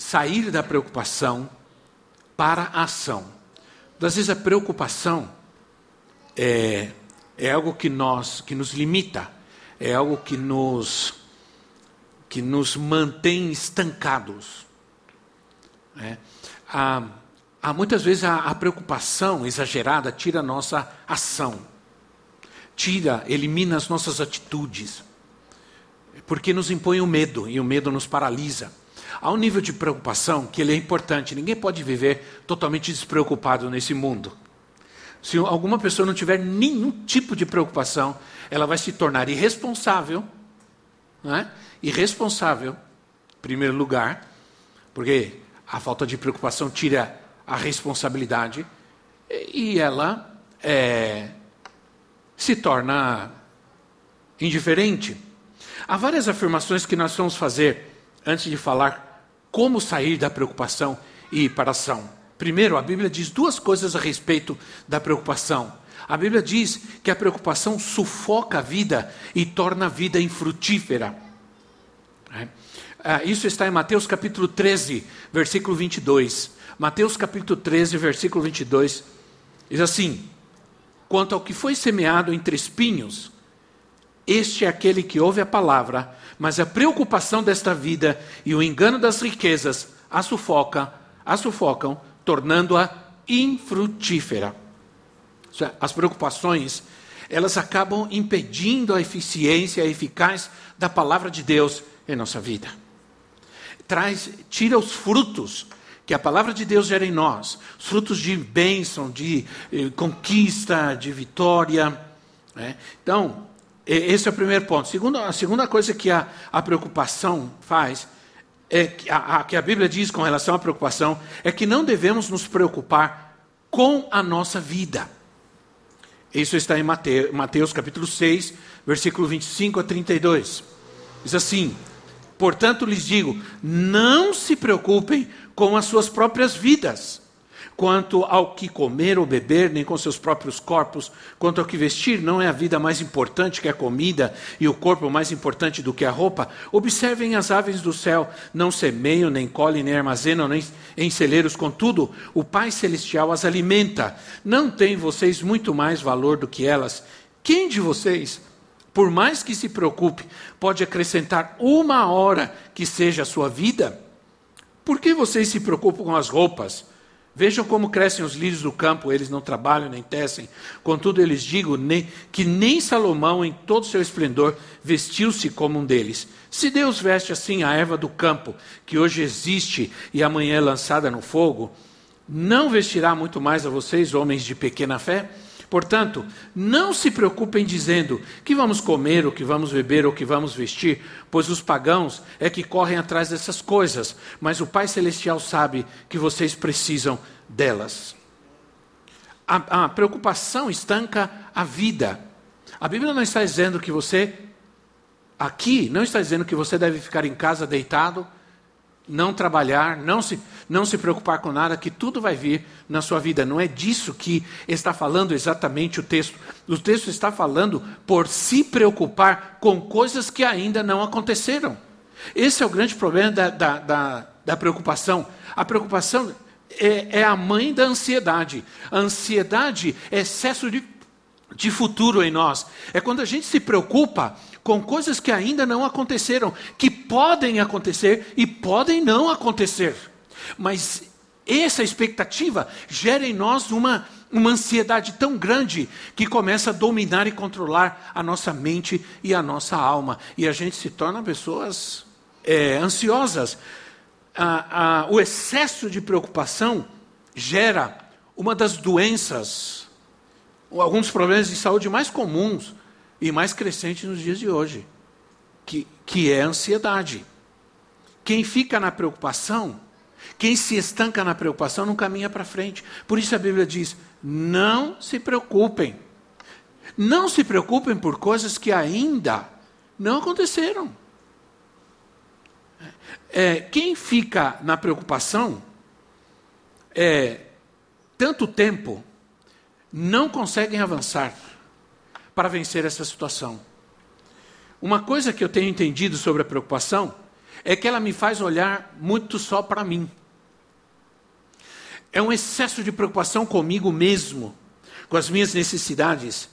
sair da preocupação para a ação. Às vezes a preocupação é, é algo que nós que nos limita, é algo que nos que nos mantém estancados. Há, há, muitas vezes a, a preocupação exagerada tira a nossa ação, tira, elimina as nossas atitudes, porque nos impõe o medo e o medo nos paralisa. Há um nível de preocupação que ele é importante. Ninguém pode viver totalmente despreocupado nesse mundo. Se alguma pessoa não tiver nenhum tipo de preocupação, ela vai se tornar irresponsável. Não é? Irresponsável, em primeiro lugar, porque a falta de preocupação tira a responsabilidade e ela é, se torna indiferente. Há várias afirmações que nós vamos fazer antes de falar como sair da preocupação e ir para a ação. Primeiro, a Bíblia diz duas coisas a respeito da preocupação. A Bíblia diz que a preocupação sufoca a vida e torna a vida infrutífera. É. Ah, isso está em Mateus capítulo 13, versículo 22. Mateus capítulo 13, versículo 22, diz assim: Quanto ao que foi semeado entre espinhos, este é aquele que ouve a palavra, mas a preocupação desta vida e o engano das riquezas a sufoca, a sufocam, tornando-a infrutífera. As preocupações, elas acabam impedindo a eficiência, eficácia da palavra de Deus em nossa vida. Traz, tira os frutos que a palavra de Deus gera em nós, os frutos de bênção, de eh, conquista, de vitória. Né? Então, esse é o primeiro ponto. Segundo, a segunda coisa que a, a preocupação faz, é que a, a, que a Bíblia diz com relação à preocupação, é que não devemos nos preocupar com a nossa vida. Isso está em Mateus, Mateus capítulo 6, versículo 25 a 32. Diz assim: Portanto lhes digo, não se preocupem com as suas próprias vidas quanto ao que comer ou beber, nem com seus próprios corpos, quanto ao que vestir, não é a vida mais importante que a comida e o corpo mais importante do que a roupa. Observem as aves do céu, não semeiam, nem colhem, nem armazenam, nem em celeiros, contudo, o Pai Celestial as alimenta. Não têm vocês muito mais valor do que elas? Quem de vocês, por mais que se preocupe, pode acrescentar uma hora que seja a sua vida? Por que vocês se preocupam com as roupas? Vejam como crescem os lírios do campo, eles não trabalham nem tecem. Contudo, eles digo nem, que nem Salomão, em todo seu esplendor, vestiu-se como um deles. Se Deus veste assim a erva do campo, que hoje existe e amanhã é lançada no fogo, não vestirá muito mais a vocês, homens de pequena fé? Portanto, não se preocupem dizendo que vamos comer, ou que vamos beber, ou que vamos vestir, pois os pagãos é que correm atrás dessas coisas, mas o Pai Celestial sabe que vocês precisam delas. A, a preocupação estanca a vida. A Bíblia não está dizendo que você, aqui, não está dizendo que você deve ficar em casa deitado não trabalhar, não se, não se preocupar com nada, que tudo vai vir na sua vida. Não é disso que está falando exatamente o texto. O texto está falando por se preocupar com coisas que ainda não aconteceram. Esse é o grande problema da, da, da, da preocupação. A preocupação é, é, a mãe da ansiedade. A ansiedade é excesso de, de futuro em nós. É quando a gente se preocupa com coisas que ainda não aconteceram, que podem acontecer e podem não acontecer. Mas essa expectativa gera em nós uma, uma ansiedade tão grande que começa a dominar e controlar a nossa mente e a nossa alma. E a gente se torna pessoas é, ansiosas. o excesso de preocupação gera uma das doenças, alguns problemas de saúde mais comuns e mais crescente nos dias de hoje, que, que é a ansiedade. Quem fica na preocupação Quem se estanca na preocupação não caminha para frente. Por isso a Bíblia diz: não se preocupem. Não se preocupem por coisas que ainda não aconteceram. É, quem fica na preocupação é, tanto tempo não conseguem avançar para vencer essa situação. Uma coisa que eu tenho entendido sobre a preocupação é que ela me faz olhar muito só para mim. É um excesso de preocupação comigo mesmo, com as minhas necessidades.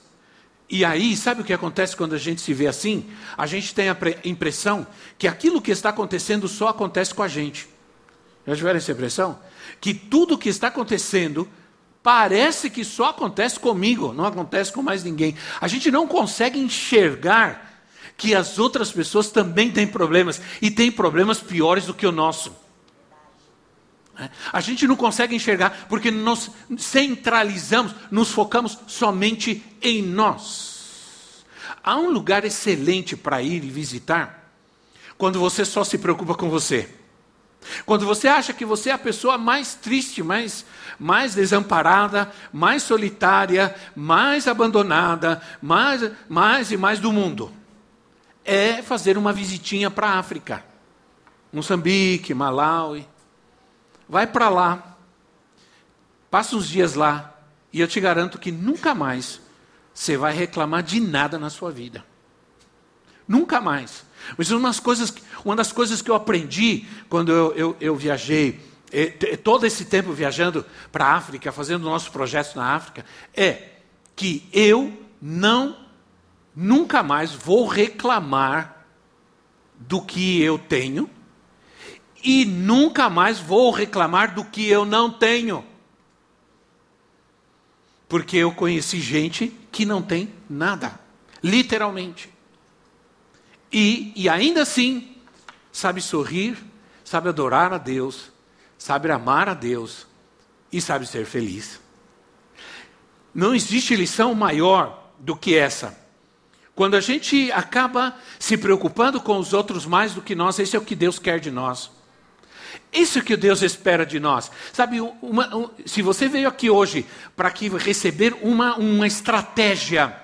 E aí, sabe o que acontece quando a gente se vê assim? A gente tem a impressão que aquilo que está acontecendo só acontece com a gente. Já tiveram essa impressão? Que tudo o que está acontecendo parece que só acontece comigo, não acontece com mais ninguém. A gente não consegue enxergar que as outras pessoas também têm problemas e têm problemas piores do que o nosso. É. A gente não consegue enxergar porque nós centralizamos, nos focamos somente em nós. Há um lugar excelente para ir e visitar quando você só se preocupa com você. Quando você acha que você é a pessoa mais triste, mais, mais desamparada, mais solitária, mais abandonada, mais, mais e mais do mundo, é fazer uma visitinha para a África. Moçambique, Malawi. Vai para lá, passa uns dias lá, e eu te garanto que nunca mais você vai reclamar de nada na sua vida. Nunca mais. Mas uma das coisas, uma das coisas que eu aprendi quando eu, eu, eu viajei, todo esse tempo viajando para a África, fazendo nossos projetos na África, é que eu não, nunca mais vou reclamar do que eu tenho e nunca mais vou reclamar do que eu não tenho. Porque eu conheci gente que não tem nada, literalmente. E, e ainda assim, sabe sorrir, sabe adorar a Deus, sabe amar a Deus e sabe ser feliz. Não existe lição maior do que essa. Quando a gente acaba se preocupando com os outros mais do que nós, esse é o que Deus quer de nós. Isso que Deus espera de nós. Sabe, uma, um, se você veio aqui hoje para receber uma, uma estratégia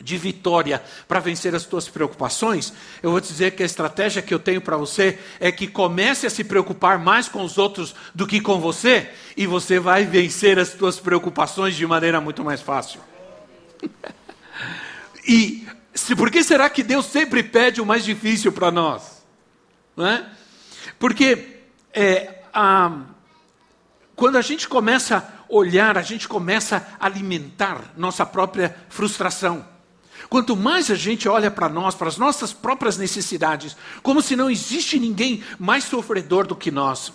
de vitória para vencer as tuas preocupações, eu vou te dizer que a estratégia que eu tenho para você é que comece a se preocupar mais com os outros do que com você, e você vai vencer as tuas preocupações de maneira muito mais fácil. e se, por que será que Deus sempre pede o mais difícil para nós? Não é? Porque é, a, quando a gente começa a olhar, a gente começa a alimentar nossa própria frustração. Quanto mais a gente olha para nós, para as nossas próprias necessidades, como se não existe ninguém mais sofredor do que nós,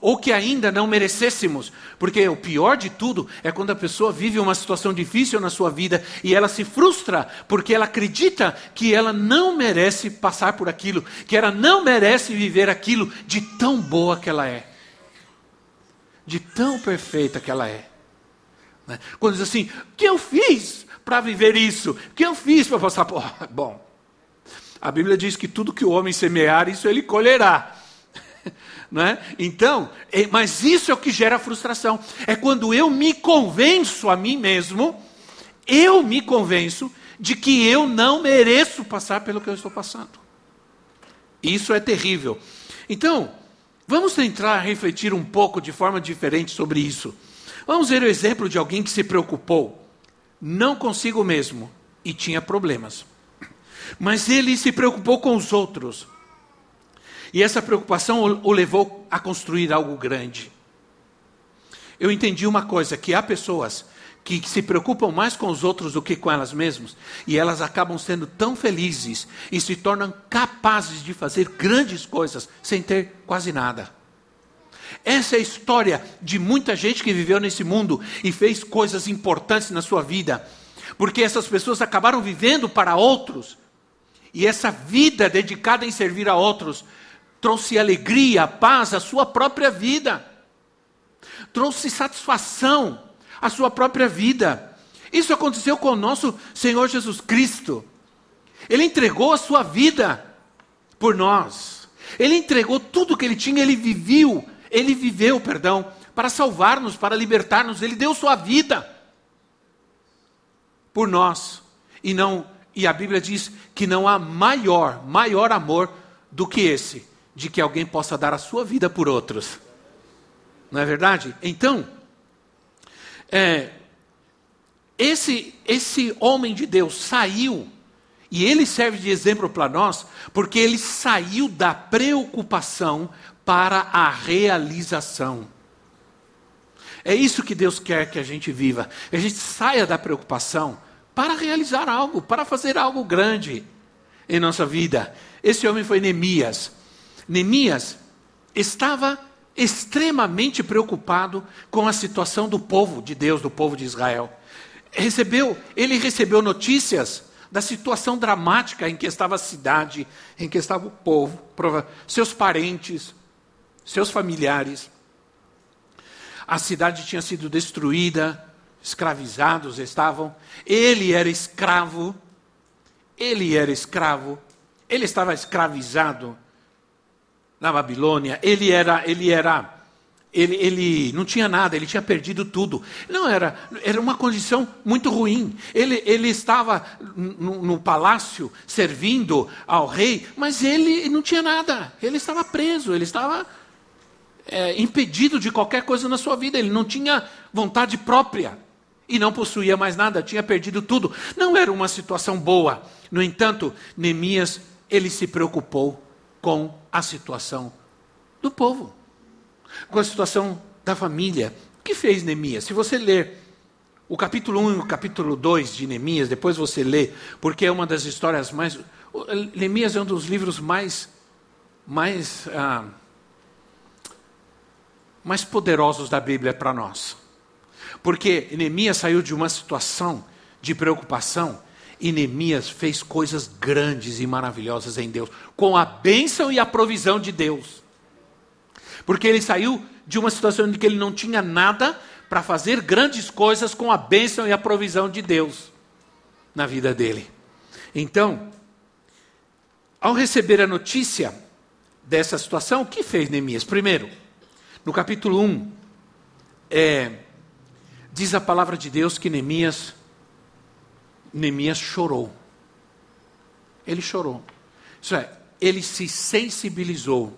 ou que ainda não merecêssemos, porque o pior de tudo é quando a pessoa vive uma situação difícil na sua vida e ela se frustra porque ela acredita que ela não merece passar por aquilo, que ela não merece viver aquilo de tão boa que ela é, de tão perfeita que ela é. Né? Quando diz assim: o que eu fiz para viver isso? O que eu fiz para passar por. Bom, a Bíblia diz que tudo que o homem semear, isso ele colherá. É? Então, é, mas isso é o que gera frustração. É quando eu me convenço a mim mesmo, eu me convenço de que eu não mereço passar pelo que eu estou passando. Isso é terrível. Então, vamos tentar refletir um pouco de forma diferente sobre isso. Vamos ver o exemplo de alguém que se preocupou não consigo mesmo e tinha problemas. Mas ele se preocupou com os outros. E essa preocupação o levou a construir algo grande. Eu entendi uma coisa: que há pessoas que se preocupam mais com os outros do que com elas mesmas, e elas acabam sendo tão felizes e se tornam capazes de fazer grandes coisas sem ter quase nada. Essa é a história de muita gente que viveu nesse mundo e fez coisas importantes na sua vida, porque essas pessoas acabaram vivendo para outros, e essa vida dedicada em servir a outros trouxe alegria, paz à sua própria vida, trouxe satisfação à sua própria vida. Isso aconteceu com o nosso Senhor Jesus Cristo. Ele entregou a sua vida por nós. Ele entregou tudo que ele tinha, ele viveu ele viveu, perdão, para salvar-nos, para libertar-nos, ele deu sua vida por nós. E não, e a Bíblia diz que não há maior, maior amor do que esse, de que alguém possa dar a sua vida por outros. Não é verdade? Então, é, esse, esse homem de Deus saiu, e ele serve de exemplo para nós, porque ele saiu da preocupação para a realização. É isso que Deus quer que a gente viva. A gente saia da preocupação para realizar algo, para fazer algo grande em nossa vida. Esse homem foi Neemias. Neemias estava extremamente preocupado com a situação do povo de Deus, do povo de Israel. Recebeu, ele recebeu notícias da situação dramática em que estava a cidade, em que estava o povo, seus parentes, seus familiares. A cidade tinha sido destruída, escravizados estavam. Ele era escravo. Ele era escravo. Ele estava escravizado na Babilônia. Ele era, ele era, ele, ele não tinha nada. Ele tinha perdido tudo. Não era, era uma condição muito ruim. Ele, ele estava no, no palácio servindo ao rei, mas ele não tinha nada. Ele estava preso. Ele estava é, impedido de qualquer coisa na sua vida. Ele não tinha vontade própria e não possuía mais nada, tinha perdido tudo. Não era uma situação boa. No entanto, Neemias, ele se preocupou com a situação do povo, com a situação da família. O que fez Neemias? Se você ler o capítulo 1 e o capítulo 2 de Neemias, depois você lê, porque é uma das histórias mais. Neemias é um dos livros mais. mais. Ah, mais poderosos da Bíblia para nós. Porque Neemias saiu de uma situação de preocupação e Neemias fez coisas grandes e maravilhosas em Deus, com a bênção e a provisão de Deus. Porque ele saiu de uma situação em que ele não tinha nada para fazer grandes coisas com a bênção e a provisão de Deus na vida dele. Então, ao receber a notícia dessa situação, o que fez Neemias? Primeiro, no capítulo 1, é, diz a palavra de Deus que Neemias, Neemias chorou. Ele chorou. Isso é, ele se sensibilizou.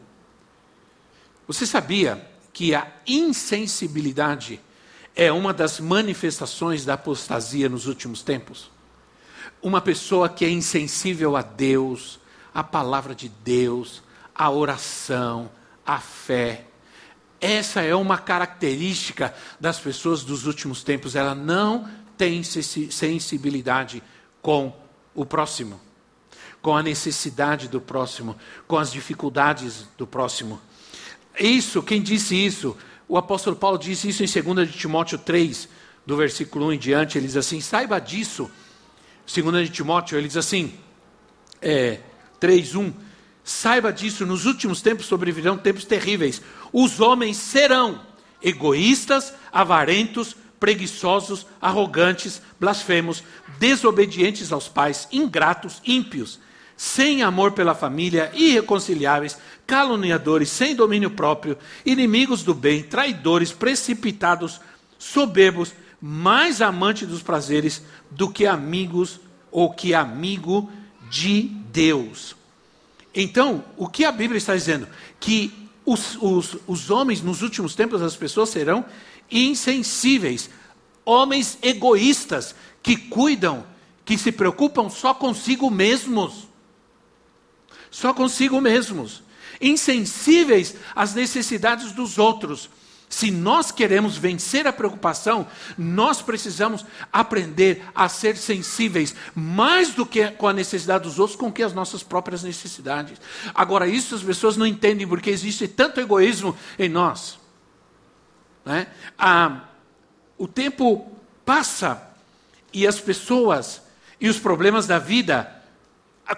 Você sabia que a insensibilidade é uma das manifestações da apostasia nos últimos tempos? Uma pessoa que é insensível a Deus, a palavra de Deus, a oração, a fé, essa é uma característica das pessoas dos últimos tempos. Ela não tem sensibilidade com o próximo, com a necessidade do próximo, com as dificuldades do próximo. Isso, quem disse isso? O apóstolo Paulo disse isso em 2 de Timóteo 3, do versículo 1 em diante. Ele diz assim: saiba disso. 2 de Timóteo, ele diz assim, é, 3, 1. Saiba disso, nos últimos tempos sobrevirão tempos terríveis. Os homens serão egoístas, avarentos, preguiçosos, arrogantes, blasfemos, desobedientes aos pais, ingratos, ímpios, sem amor pela família, irreconciliáveis, caluniadores, sem domínio próprio, inimigos do bem, traidores, precipitados, soberbos, mais amantes dos prazeres do que amigos ou que amigo de Deus. Então, o que a Bíblia está dizendo? Que os, os, os homens, nos últimos tempos, as pessoas serão insensíveis, homens egoístas, que cuidam, que se preocupam só consigo mesmos. Só consigo mesmos. Insensíveis às necessidades dos outros. Se nós queremos vencer a preocupação, nós precisamos aprender a ser sensíveis, mais do que com a necessidade dos outros, com que as nossas próprias necessidades. Agora, isso as pessoas não entendem, porque existe tanto egoísmo em nós. Né? O tempo passa e as pessoas e os problemas da vida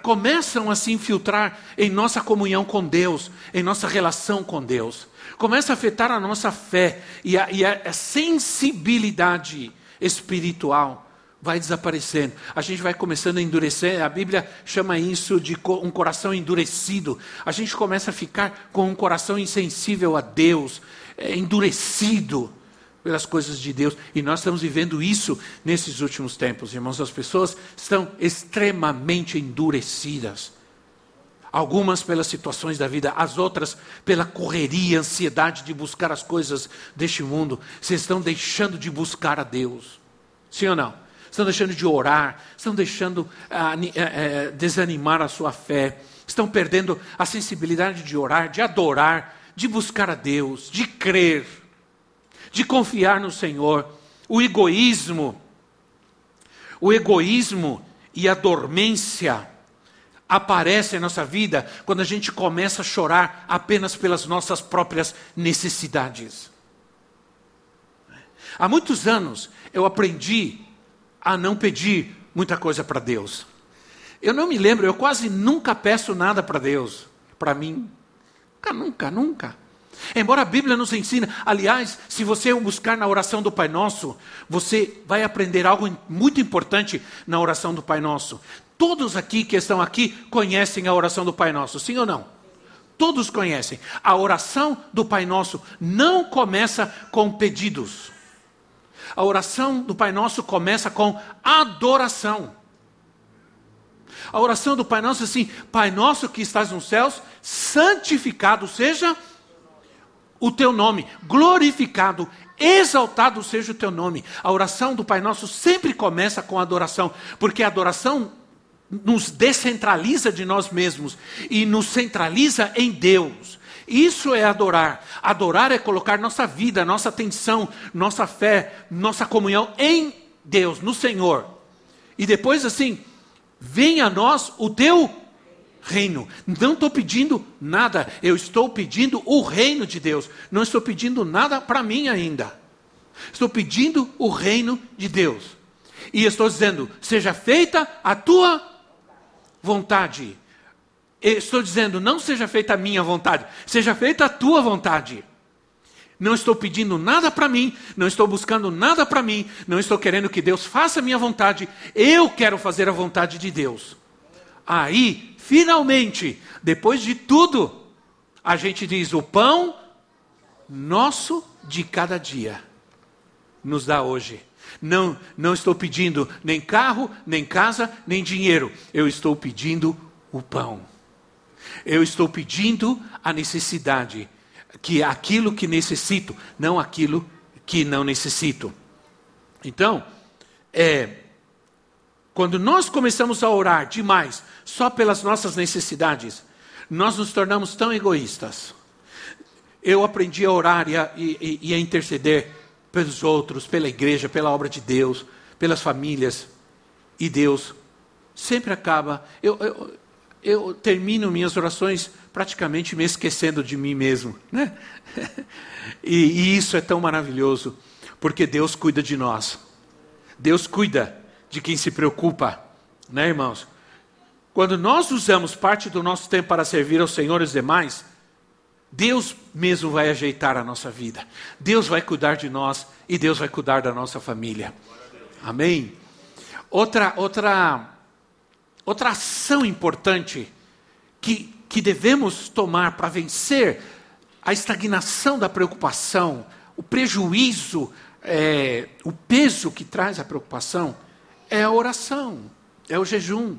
começam a se infiltrar em nossa comunhão com Deus, em nossa relação com Deus. Começa a afetar a nossa fé e a, e a sensibilidade espiritual vai desaparecendo. A gente vai começando a endurecer. A Bíblia chama isso de um coração endurecido. A gente começa a ficar com um coração insensível a Deus, é, endurecido pelas coisas de Deus. E nós estamos vivendo isso nesses últimos tempos, irmãos. As pessoas estão extremamente endurecidas. Algumas pelas situações da vida, as outras pela correria, ansiedade de buscar as coisas deste mundo. Vocês estão deixando de buscar a Deus. Sim ou não? Estão deixando de orar, estão deixando ah, eh, desanimar a sua fé, estão perdendo a sensibilidade de orar, de adorar, de buscar a Deus, de crer, de confiar no Senhor. O egoísmo, o egoísmo e a dormência aparece em nossa vida quando a gente começa a chorar apenas pelas nossas próprias necessidades. Há muitos anos eu aprendi a não pedir muita coisa para Deus. Eu não me lembro, eu quase nunca peço nada para Deus, para mim. Nunca, nunca, nunca. Embora a Bíblia nos ensina, aliás, se você buscar na oração do Pai Nosso, você vai aprender algo muito importante na oração do Pai Nosso. Todos aqui que estão aqui conhecem a oração do Pai Nosso, sim ou não? Todos conhecem. A oração do Pai Nosso não começa com pedidos. A oração do Pai Nosso começa com adoração. A oração do Pai Nosso é assim: Pai Nosso que estás nos céus, santificado seja o teu nome, glorificado, exaltado seja o teu nome. A oração do Pai Nosso sempre começa com adoração, porque a adoração nos descentraliza de nós mesmos e nos centraliza em Deus. Isso é adorar. Adorar é colocar nossa vida, nossa atenção, nossa fé, nossa comunhão em Deus, no Senhor. E depois assim, venha a nós o teu reino. Não estou pedindo nada, eu estou pedindo o reino de Deus. Não estou pedindo nada para mim ainda. Estou pedindo o reino de Deus. E estou dizendo: seja feita a tua vontade. Estou dizendo, não seja feita a minha vontade, seja feita a tua vontade. Não estou pedindo nada para mim, não estou buscando nada para mim, não estou querendo que Deus faça a minha vontade, eu quero fazer a vontade de Deus. Aí, finalmente, depois de tudo, a gente diz: o pão nosso de cada dia nos dá hoje. Não, não estou pedindo nem carro, nem casa, nem dinheiro. Eu estou pedindo o pão. Eu estou pedindo a necessidade, que aquilo que necessito, não aquilo que não necessito. Então, é, quando nós começamos a orar demais só pelas nossas necessidades, nós nos tornamos tão egoístas. Eu aprendi a orar e a, e, e a interceder pelos outros, pela igreja, pela obra de Deus, pelas famílias. E Deus sempre acaba. Eu, eu, eu termino minhas orações praticamente me esquecendo de mim mesmo. Né? E, e isso é tão maravilhoso, porque Deus cuida de nós. Deus cuida de quem se preocupa, né, irmãos? Quando nós usamos parte do nosso tempo para servir aos senhores demais, Deus mesmo vai ajeitar a nossa vida. Deus vai cuidar de nós e Deus vai cuidar da nossa família. Amém? Outra, outra, outra ação importante que, que devemos tomar para vencer a estagnação da preocupação, o prejuízo, é, o peso que traz a preocupação, é a oração, é o jejum.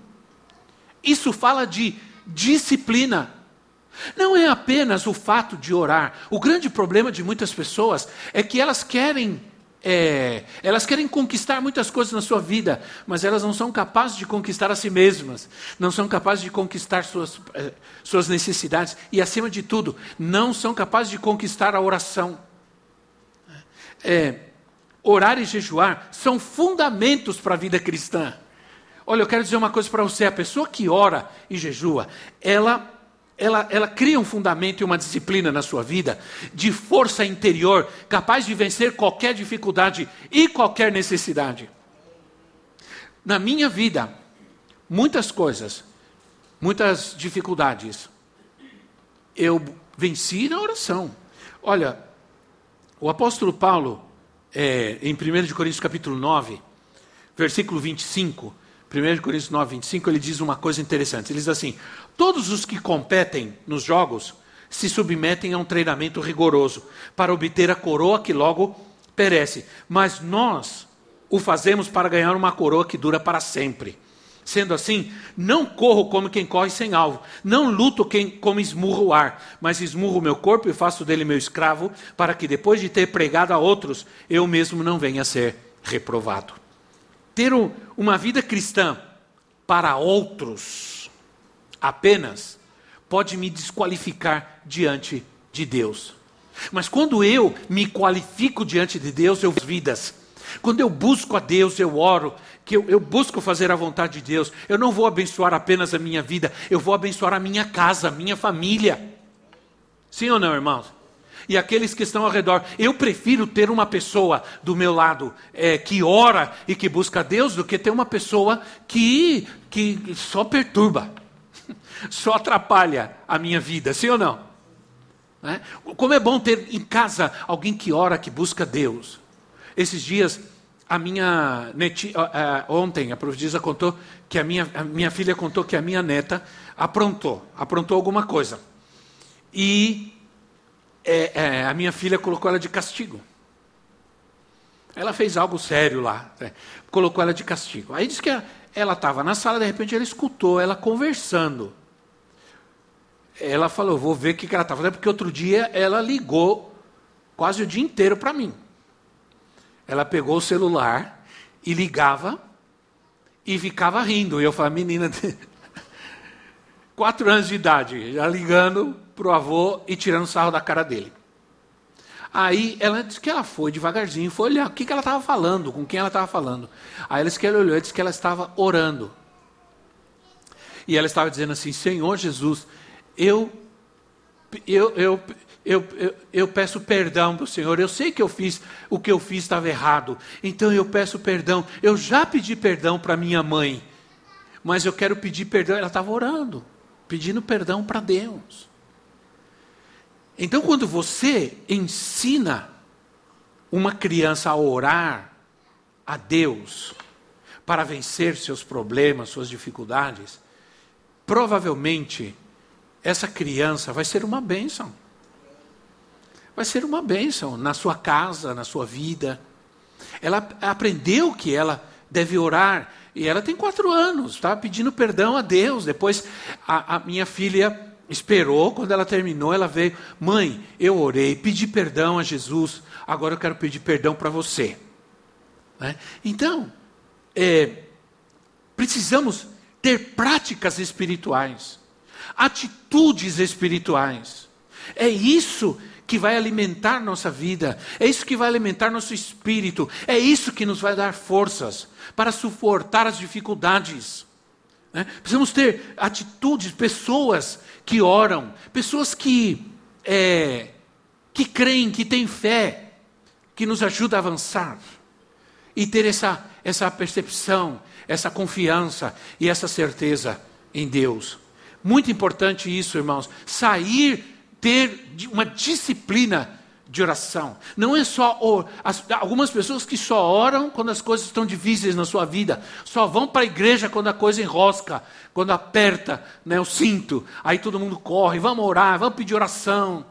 Isso fala de disciplina. Não é apenas o fato de orar. O grande problema de muitas pessoas é que elas querem é, elas querem conquistar muitas coisas na sua vida, mas elas não são capazes de conquistar a si mesmas, não são capazes de conquistar suas, é, suas necessidades e, acima de tudo, não são capazes de conquistar a oração. É, orar e jejuar são fundamentos para a vida cristã. Olha, eu quero dizer uma coisa para você: a pessoa que ora e jejua, ela ela, ela cria um fundamento e uma disciplina na sua vida de força interior, capaz de vencer qualquer dificuldade e qualquer necessidade. Na minha vida, muitas coisas, muitas dificuldades, eu venci na oração. Olha, o apóstolo Paulo, é, em 1 Coríntios capítulo 9, versículo 25, 1 Coríntios 9, 25, ele diz uma coisa interessante. Ele diz assim: Todos os que competem nos jogos se submetem a um treinamento rigoroso para obter a coroa que logo perece. Mas nós o fazemos para ganhar uma coroa que dura para sempre. Sendo assim, não corro como quem corre sem alvo, não luto quem, como esmurro o ar, mas esmurro o meu corpo e faço dele meu escravo, para que depois de ter pregado a outros, eu mesmo não venha a ser reprovado. Ter uma vida cristã para outros apenas pode me desqualificar diante de Deus. Mas quando eu me qualifico diante de Deus, eu vidas. Quando eu busco a Deus, eu oro, que eu, eu, busco fazer a vontade de Deus, eu não vou abençoar apenas a minha vida, eu vou abençoar a minha casa, a minha família. Sim ou não, irmãos? E aqueles que estão ao redor. Eu prefiro ter uma pessoa do meu lado é, que ora e que busca a Deus do que ter uma pessoa que, que só perturba, só atrapalha a minha vida. Sim ou não? Né? Como é bom ter em casa alguém que ora, que busca Deus. Esses dias, a minha neti, uh, ontem a profetisa contou que a minha, a minha filha contou que a minha neta aprontou, aprontou alguma coisa. E é, é, a minha filha colocou ela de castigo. Ela fez algo sério lá, né? colocou ela de castigo. Aí disse que ela estava na sala, de repente ela escutou ela conversando ela falou, vou ver o que, ela está fazendo, porque outro dia ela ligou quase o dia inteiro para mim. Ela pegou o celular e ligava e ficava rindo. E eu falei, menina, quatro anos de idade, já ligando para o avô e tirando sarro da cara dele. Aí ela disse que ela foi devagarzinho, foi olhar o que, que ela estava falando, com quem ela estava falando. Aí ela disse que ela olhou e disse que ela estava orando. E ela estava dizendo assim: Senhor Jesus, eu, eu, eu, eu, eu, eu peço perdão para o Senhor. Eu sei que eu fiz o que eu fiz estava errado. Então eu peço perdão. Eu já pedi perdão para minha mãe. Mas eu quero pedir perdão. Ela estava orando, pedindo perdão para Deus. Então, quando você ensina uma criança a orar a Deus para vencer seus problemas, suas dificuldades, provavelmente essa criança vai ser uma bênção. Vai ser uma bênção na sua casa, na sua vida. Ela aprendeu que ela deve orar. E ela tem quatro anos, está pedindo perdão a Deus. Depois a, a minha filha esperou, quando ela terminou, ela veio: Mãe, eu orei, pedi perdão a Jesus, agora eu quero pedir perdão para você. Né? Então, é, precisamos ter práticas espirituais atitudes espirituais. É isso que vai alimentar nossa vida, é isso que vai alimentar nosso espírito, é isso que nos vai dar forças para suportar as dificuldades. Né? Precisamos ter atitudes, pessoas que oram, pessoas que, é, que creem, que têm fé, que nos ajudam a avançar e ter essa, essa percepção, essa confiança e essa certeza em Deus. Muito importante isso, irmãos. Sair, ter uma disciplina de oração. Não é só or... as... algumas pessoas que só oram quando as coisas estão difíceis na sua vida, só vão para a igreja quando a coisa enrosca, quando aperta né, o cinto. Aí todo mundo corre, vamos orar, vamos pedir oração.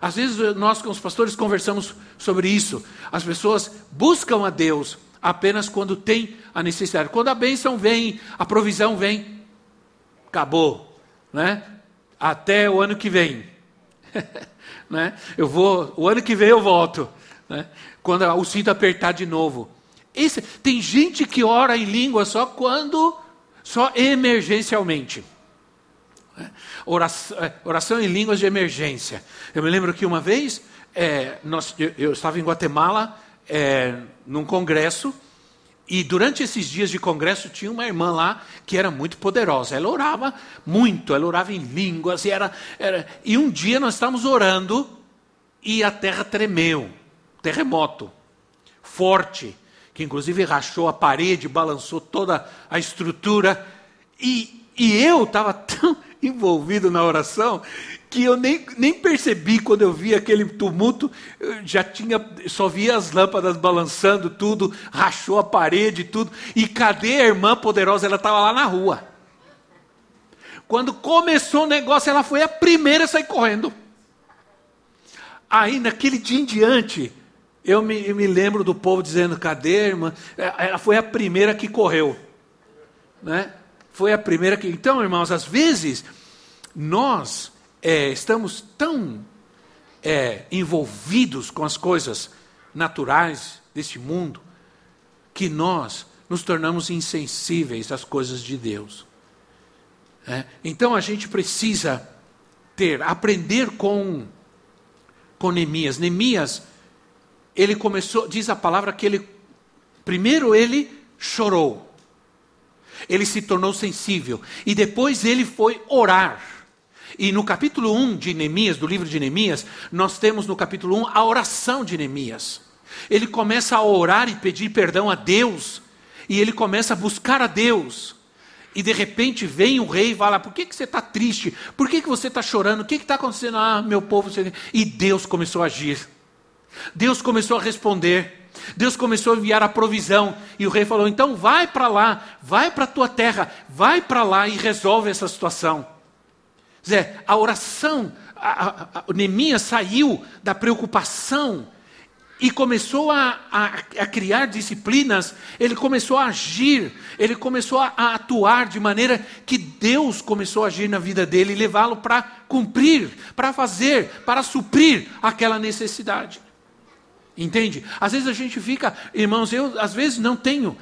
Às vezes nós com os pastores conversamos sobre isso. As pessoas buscam a Deus apenas quando tem a necessidade. Quando a bênção vem, a provisão vem, acabou né? Até o ano que vem. né? Eu vou, o ano que vem eu volto, né? Quando o cinto apertar de novo. Esse, tem gente que ora em língua só quando, só emergencialmente. Né? Oração, é, oração, em línguas de emergência. Eu me lembro que uma vez, é, nós, eu, eu, estava em Guatemala, é, num congresso, e durante esses dias de congresso tinha uma irmã lá que era muito poderosa. Ela orava muito, ela orava em línguas. E, era, era... e um dia nós estávamos orando e a terra tremeu terremoto forte, que inclusive rachou a parede, balançou toda a estrutura. E, e eu estava tão envolvido na oração que eu nem, nem percebi quando eu vi aquele tumulto, já tinha, só via as lâmpadas balançando tudo, rachou a parede tudo, e cadê a irmã poderosa? Ela estava lá na rua. Quando começou o negócio, ela foi a primeira a sair correndo. Aí, naquele dia em diante, eu me, eu me lembro do povo dizendo: cadê a irmã? É, ela foi a primeira que correu. Né? Foi a primeira que. Então, irmãos, às vezes, nós é, estamos tão é, envolvidos com as coisas naturais deste mundo, que nós nos tornamos insensíveis às coisas de Deus. É, então a gente precisa ter, aprender com, com Neemias. Neemias, ele começou, diz a palavra que ele, primeiro ele chorou, ele se tornou sensível, e depois ele foi orar. E no capítulo 1 de Neemias, do livro de Neemias, nós temos no capítulo 1 a oração de Neemias. Ele começa a orar e pedir perdão a Deus, e ele começa a buscar a Deus. E de repente vem o rei e fala: Por que, que você está triste? Por que, que você está chorando? O que está acontecendo? Ah, meu povo. E Deus começou a agir. Deus começou a responder. Deus começou a enviar a provisão. E o rei falou: Então vai para lá, vai para a tua terra, vai para lá e resolve essa situação. Zé, a oração, a, a, a, Neemias saiu da preocupação e começou a, a, a, criar disciplinas, ele começou a agir, ele começou a, a atuar de maneira que Deus começou a agir na vida dele e levá-lo para cumprir, para fazer, para suprir aquela necessidade. Entende? Às vezes a gente fica, irmãos, eu às vezes não tenho.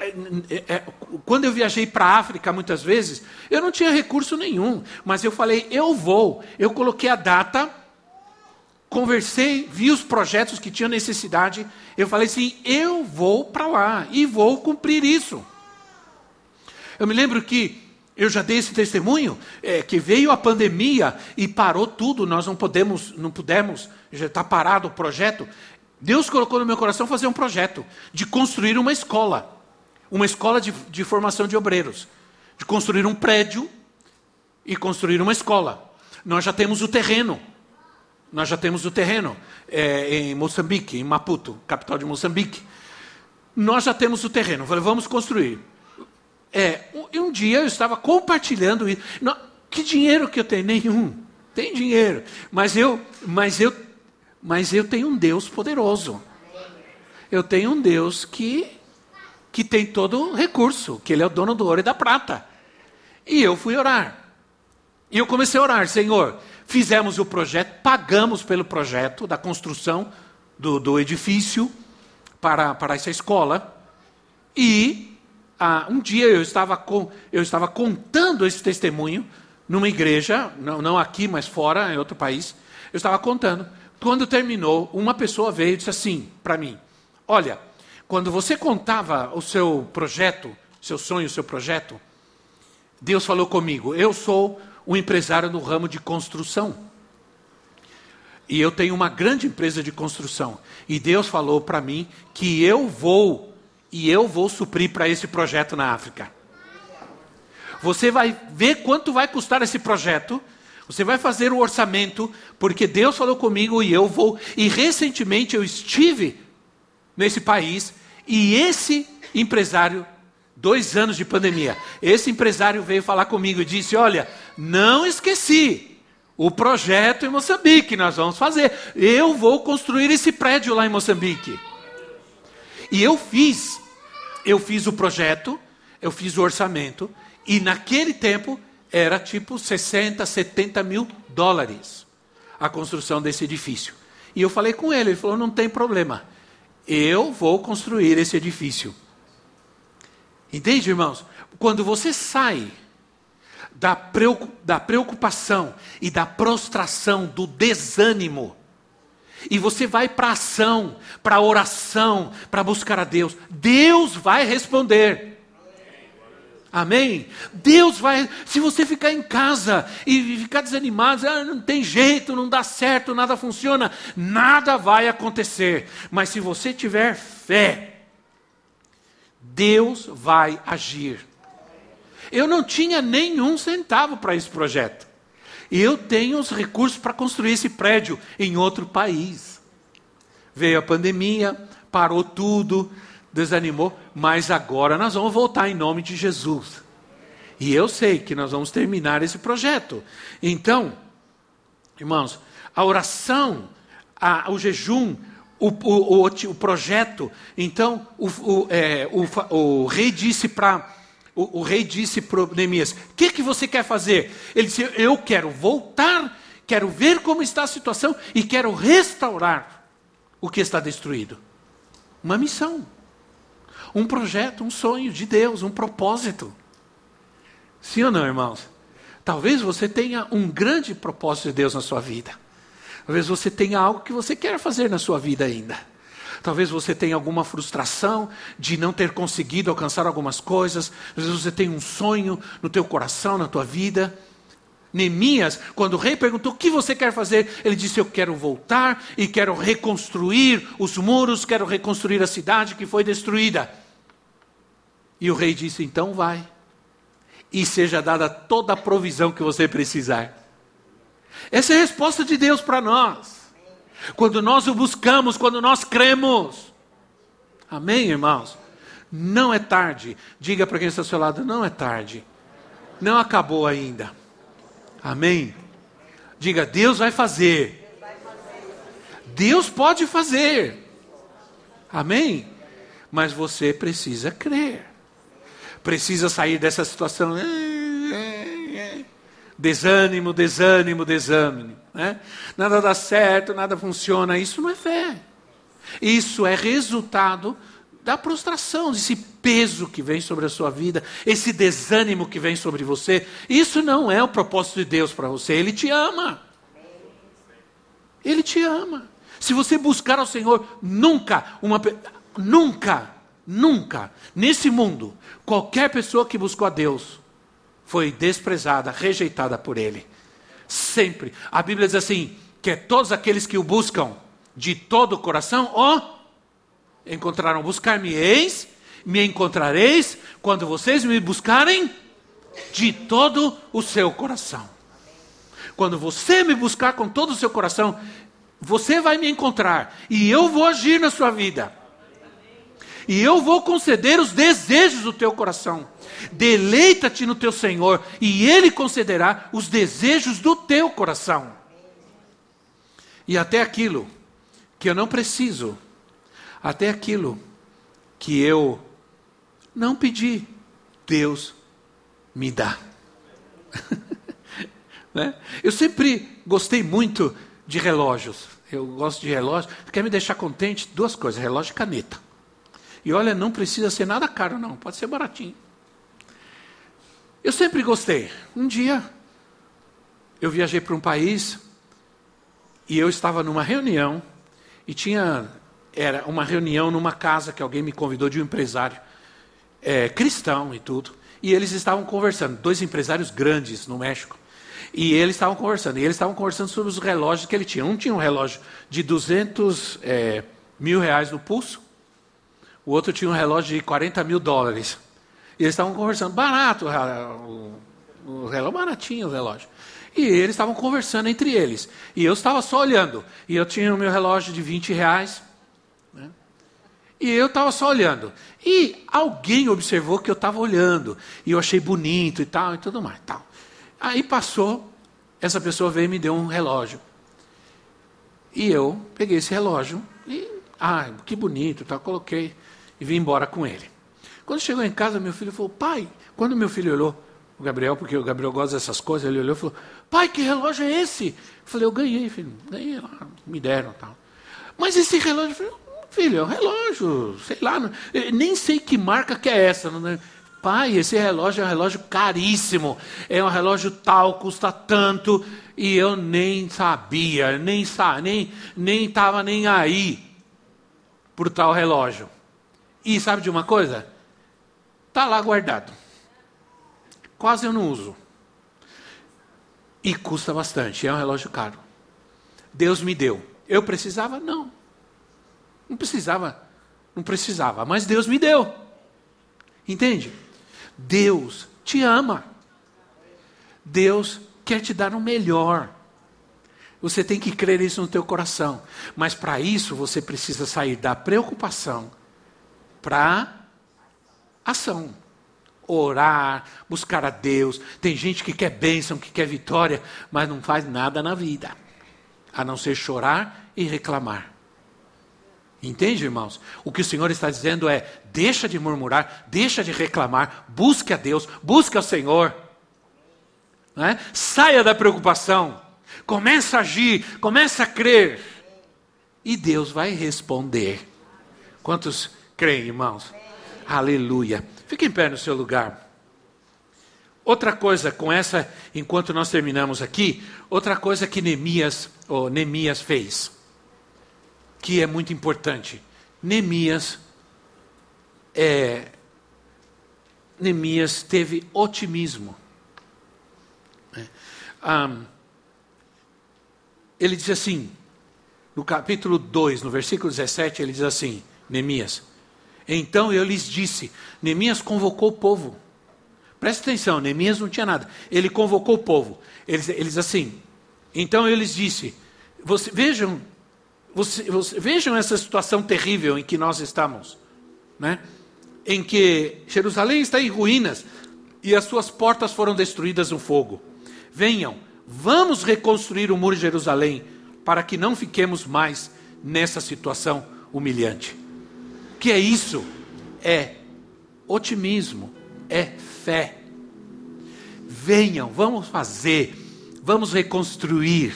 É, é, é quando eu viajei para a África, muitas vezes, eu não tinha recurso nenhum, mas eu falei, eu vou. Eu coloquei a data conversei, vi os projetos que tinham necessidade, eu falei assim: eu vou para lá e vou cumprir isso. Eu me lembro que eu já dei esse testemunho, é, que veio a pandemia e parou tudo, nós não podemos, não pudemos, já está parado o projeto. Deus colocou no meu coração fazer um projeto de construir uma escola, uma escola de, de formação de obreiros, de construir um prédio e construir uma escola. Nós já temos o terreno, nós já temos o terreno é, em Moçambique, em Maputo, capital de Moçambique. Nós já temos o terreno. Falei, vamos construir. É, um, um dia eu estava compartilhando isso. Não, que dinheiro que eu tenho? Nenhum. Tem dinheiro. Mas eu, mas eu, mas eu tenho um Deus poderoso. Eu tenho um Deus que que tem todo o recurso, que ele é o dono do ouro e da prata. E eu fui orar. E eu comecei a orar, Senhor, Fizemos o projeto, pagamos pelo projeto da construção do, do edifício para, para essa escola. E ah, um dia eu estava, com, eu estava contando esse testemunho numa igreja, não, não aqui, mas fora, em outro país. Eu estava contando. Quando terminou, uma pessoa veio e disse assim para mim: Olha, quando você contava o seu projeto, seu sonho, o seu projeto, Deus falou comigo: Eu sou um empresário no ramo de construção. E eu tenho uma grande empresa de construção. E Deus falou para mim que eu vou e eu vou suprir para esse projeto na África. Você vai ver quanto vai custar esse projeto. Você vai fazer o orçamento, porque Deus falou comigo e eu vou. E recentemente eu estive nesse país e esse empresário dois anos de pandemia. Esse empresário veio falar comigo e disse: Olha, não esqueci o projeto em Moçambique, nós vamos fazer. Eu vou construir esse prédio lá em Moçambique. E eu fiz, eu fiz o projeto, eu fiz o orçamento, e naquele tempo era tipo 60, 70 mil dólares a construção desse edifício. E eu falei com ele, ele falou: não tem problema, eu vou construir esse edifício. Entende, irmãos? Quando você sai da preocupação e da prostração, do desânimo, e você vai para a ação, para a oração, para buscar a Deus, Deus vai responder. Amém? Deus vai. Se você ficar em casa e ficar desanimado, ah, não tem jeito, não dá certo, nada funciona, nada vai acontecer. Mas se você tiver fé, Deus vai agir. Eu não tinha nenhum centavo para esse projeto. Eu tenho os recursos para construir esse prédio em outro país. Veio a pandemia, parou tudo, desanimou, mas agora nós vamos voltar em nome de Jesus. E eu sei que nós vamos terminar esse projeto. Então, irmãos, a oração, a, o jejum, o, o, o, o projeto. Então, o, é, o, rei disse para. O, rei disse para Neemias: O que, que você quer fazer? Ele disse: Eu quero voltar, quero ver como está a situação e quero restaurar o que está destruído. Uma missão, um projeto, um sonho de Deus, um propósito. Sim ou não, irmãos? Talvez você tenha um grande propósito de Deus na sua vida. Talvez você tenha algo que você quer fazer na sua vida ainda. Talvez você tenha alguma frustração de não ter conseguido alcançar algumas coisas. Vezes você tem um sonho no teu coração, na tua vida. Neemias, quando o rei perguntou o que você quer fazer, ele disse: Eu quero voltar e quero reconstruir os muros, quero reconstruir a cidade que foi destruída. E o rei disse: Então vai, e seja dada toda a provisão que você precisar. Essa é a resposta de Deus para nós. Quando nós o buscamos, quando nós cremos. Amém, irmãos? Não é tarde. Diga para quem está ao seu lado: não é tarde. Não acabou ainda. Amém? Diga: Deus vai fazer. Deus pode fazer. Amém? Mas você precisa crer. Precisa sair dessa situação. Desânimo, desânimo, desânimo. Né? Nada dá certo, nada funciona. Isso não é fé. Isso é resultado da prostração, desse peso que vem sobre a sua vida, esse desânimo que vem sobre você. Isso não é o propósito de Deus para você. Ele te ama. Ele te ama. Se você buscar ao Senhor, nunca, uma, nunca, nunca, nesse mundo, qualquer pessoa que buscou a Deus foi desprezada, rejeitada por ele. Sempre. A Bíblia diz assim: que todos aqueles que o buscam de todo o coração, ó, encontrarão. Buscar-me-eis, me encontrareis, quando vocês me buscarem de todo o seu coração. Quando você me buscar com todo o seu coração, você vai me encontrar e eu vou agir na sua vida. E eu vou conceder os desejos do teu coração. Deleita-te no teu Senhor, e Ele concederá os desejos do teu coração. E até aquilo que eu não preciso, até aquilo que eu não pedi, Deus me dá. né? Eu sempre gostei muito de relógios. Eu gosto de relógio. Quer me deixar contente? Duas coisas: relógio e caneta. E olha, não precisa ser nada caro, não. Pode ser baratinho. Eu sempre gostei. Um dia, eu viajei para um país e eu estava numa reunião e tinha era uma reunião numa casa que alguém me convidou de um empresário é, cristão e tudo. E eles estavam conversando, dois empresários grandes no México. E eles estavam conversando. E eles estavam conversando sobre os relógios que ele tinha. Um tinha um relógio de 200 é, mil reais no pulso. O outro tinha um relógio de 40 mil dólares. E eles estavam conversando, barato, o, o relógio, baratinho o relógio. E eles estavam conversando entre eles. E eu estava só olhando. E eu tinha o meu relógio de 20 reais. E eu estava só olhando. E alguém observou que eu estava olhando. E eu achei bonito e tal, e tudo mais. Tal. Aí passou, essa pessoa veio e me deu um relógio. E eu peguei esse relógio e, ah, que bonito, tal, coloquei e vim embora com ele. Quando chegou em casa, meu filho falou: Pai, quando meu filho olhou, o Gabriel, porque o Gabriel gosta dessas coisas, ele olhou e falou: Pai, que relógio é esse? Eu falei: Eu ganhei, filho, ganhei lá, me deram tal. Mas esse relógio, eu falei, filho, é um relógio, sei lá, não, nem sei que marca que é essa. Pai, esse relógio é um relógio caríssimo, é um relógio tal, custa tanto, e eu nem sabia, nem sa, nem nem estava nem aí por tal relógio. E sabe de uma coisa? Está lá guardado. Quase eu não uso. E custa bastante, é um relógio caro. Deus me deu. Eu precisava? Não. Não precisava. Não precisava, mas Deus me deu. Entende? Deus te ama. Deus quer te dar o melhor. Você tem que crer isso no teu coração. Mas para isso você precisa sair da preocupação para ação. Orar, buscar a Deus. Tem gente que quer bênção, que quer vitória, mas não faz nada na vida, a não ser chorar e reclamar. Entende, irmãos? O que o Senhor está dizendo é: deixa de murmurar, deixa de reclamar, busque a Deus, busque ao Senhor. É? Saia da preocupação, comece a agir, comece a crer, e Deus vai responder. Quantos creem, irmãos? Aleluia. Fique em pé no seu lugar. Outra coisa com essa, enquanto nós terminamos aqui, outra coisa que Neemias, Neemias fez, que é muito importante. Neemias, é, Neemias teve otimismo. Um, né? ele diz assim, no capítulo 2, no versículo 17, ele diz assim: Neemias, então eu lhes disse: Neemias convocou o povo. Presta atenção, Neemias não tinha nada. Ele convocou o povo. Eles, eles assim. Então eu lhes disse: você, vejam, você, você, vejam essa situação terrível em que nós estamos, né? Em que Jerusalém está em ruínas e as suas portas foram destruídas no fogo. Venham, vamos reconstruir o muro de Jerusalém para que não fiquemos mais nessa situação humilhante que é isso? É otimismo, é fé. Venham, vamos fazer, vamos reconstruir.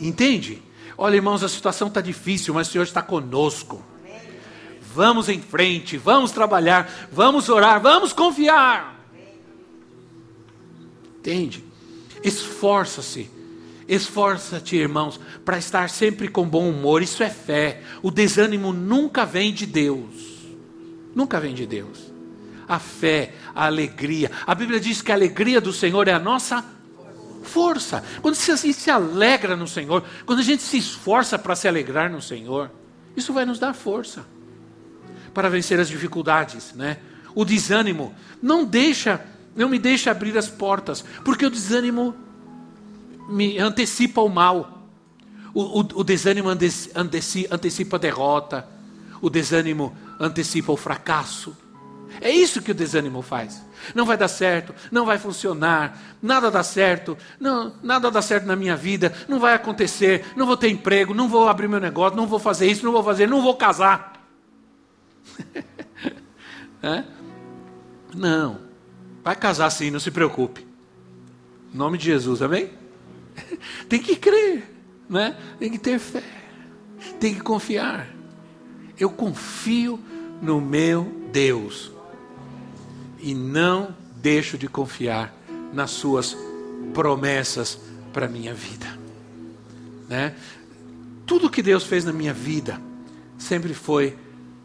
Entende? Olha, irmãos, a situação está difícil, mas o Senhor está conosco. Vamos em frente, vamos trabalhar, vamos orar, vamos confiar. Entende? Esforça-se Esforça-te, irmãos, para estar sempre com bom humor. Isso é fé. O desânimo nunca vem de Deus. Nunca vem de Deus. A fé, a alegria. A Bíblia diz que a alegria do Senhor é a nossa força. Quando a gente se alegra no Senhor, quando a gente se esforça para se alegrar no Senhor, isso vai nos dar força para vencer as dificuldades, né? O desânimo não deixa, não me deixa abrir as portas, porque o desânimo me antecipa o mal. O, o, o desânimo antecipa a derrota. O desânimo antecipa o fracasso. É isso que o desânimo faz. Não vai dar certo, não vai funcionar, nada dá certo, não, nada dá certo na minha vida, não vai acontecer, não vou ter emprego, não vou abrir meu negócio, não vou fazer isso, não vou fazer, não vou casar. é? Não, vai casar sim, não se preocupe. Em nome de Jesus, amém? tem que crer, né? tem que ter fé, tem que confiar. Eu confio no meu Deus e não deixo de confiar nas suas promessas para a minha vida. Né? Tudo que Deus fez na minha vida sempre foi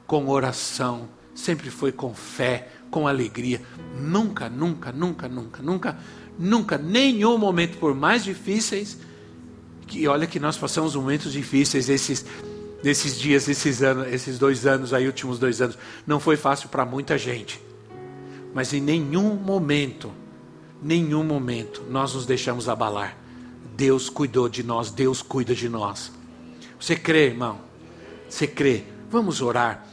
com oração, sempre foi com fé, com alegria. Nunca, nunca, nunca, nunca, nunca Nunca, nenhum momento, por mais difíceis, que olha que nós passamos momentos difíceis esses, esses dias, esses anos, esses dois anos aí, últimos dois anos, não foi fácil para muita gente. Mas em nenhum momento, nenhum momento, nós nos deixamos abalar. Deus cuidou de nós, Deus cuida de nós. Você crê, irmão? Você crê? Vamos orar.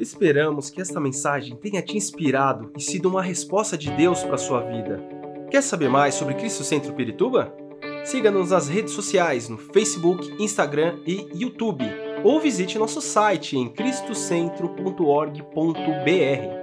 Esperamos que esta mensagem tenha te inspirado e sido uma resposta de Deus para a sua vida. Quer saber mais sobre Cristo Centro Pirituba? Siga-nos nas redes sociais no Facebook, Instagram e YouTube, ou visite nosso site em cristocentro.org.br.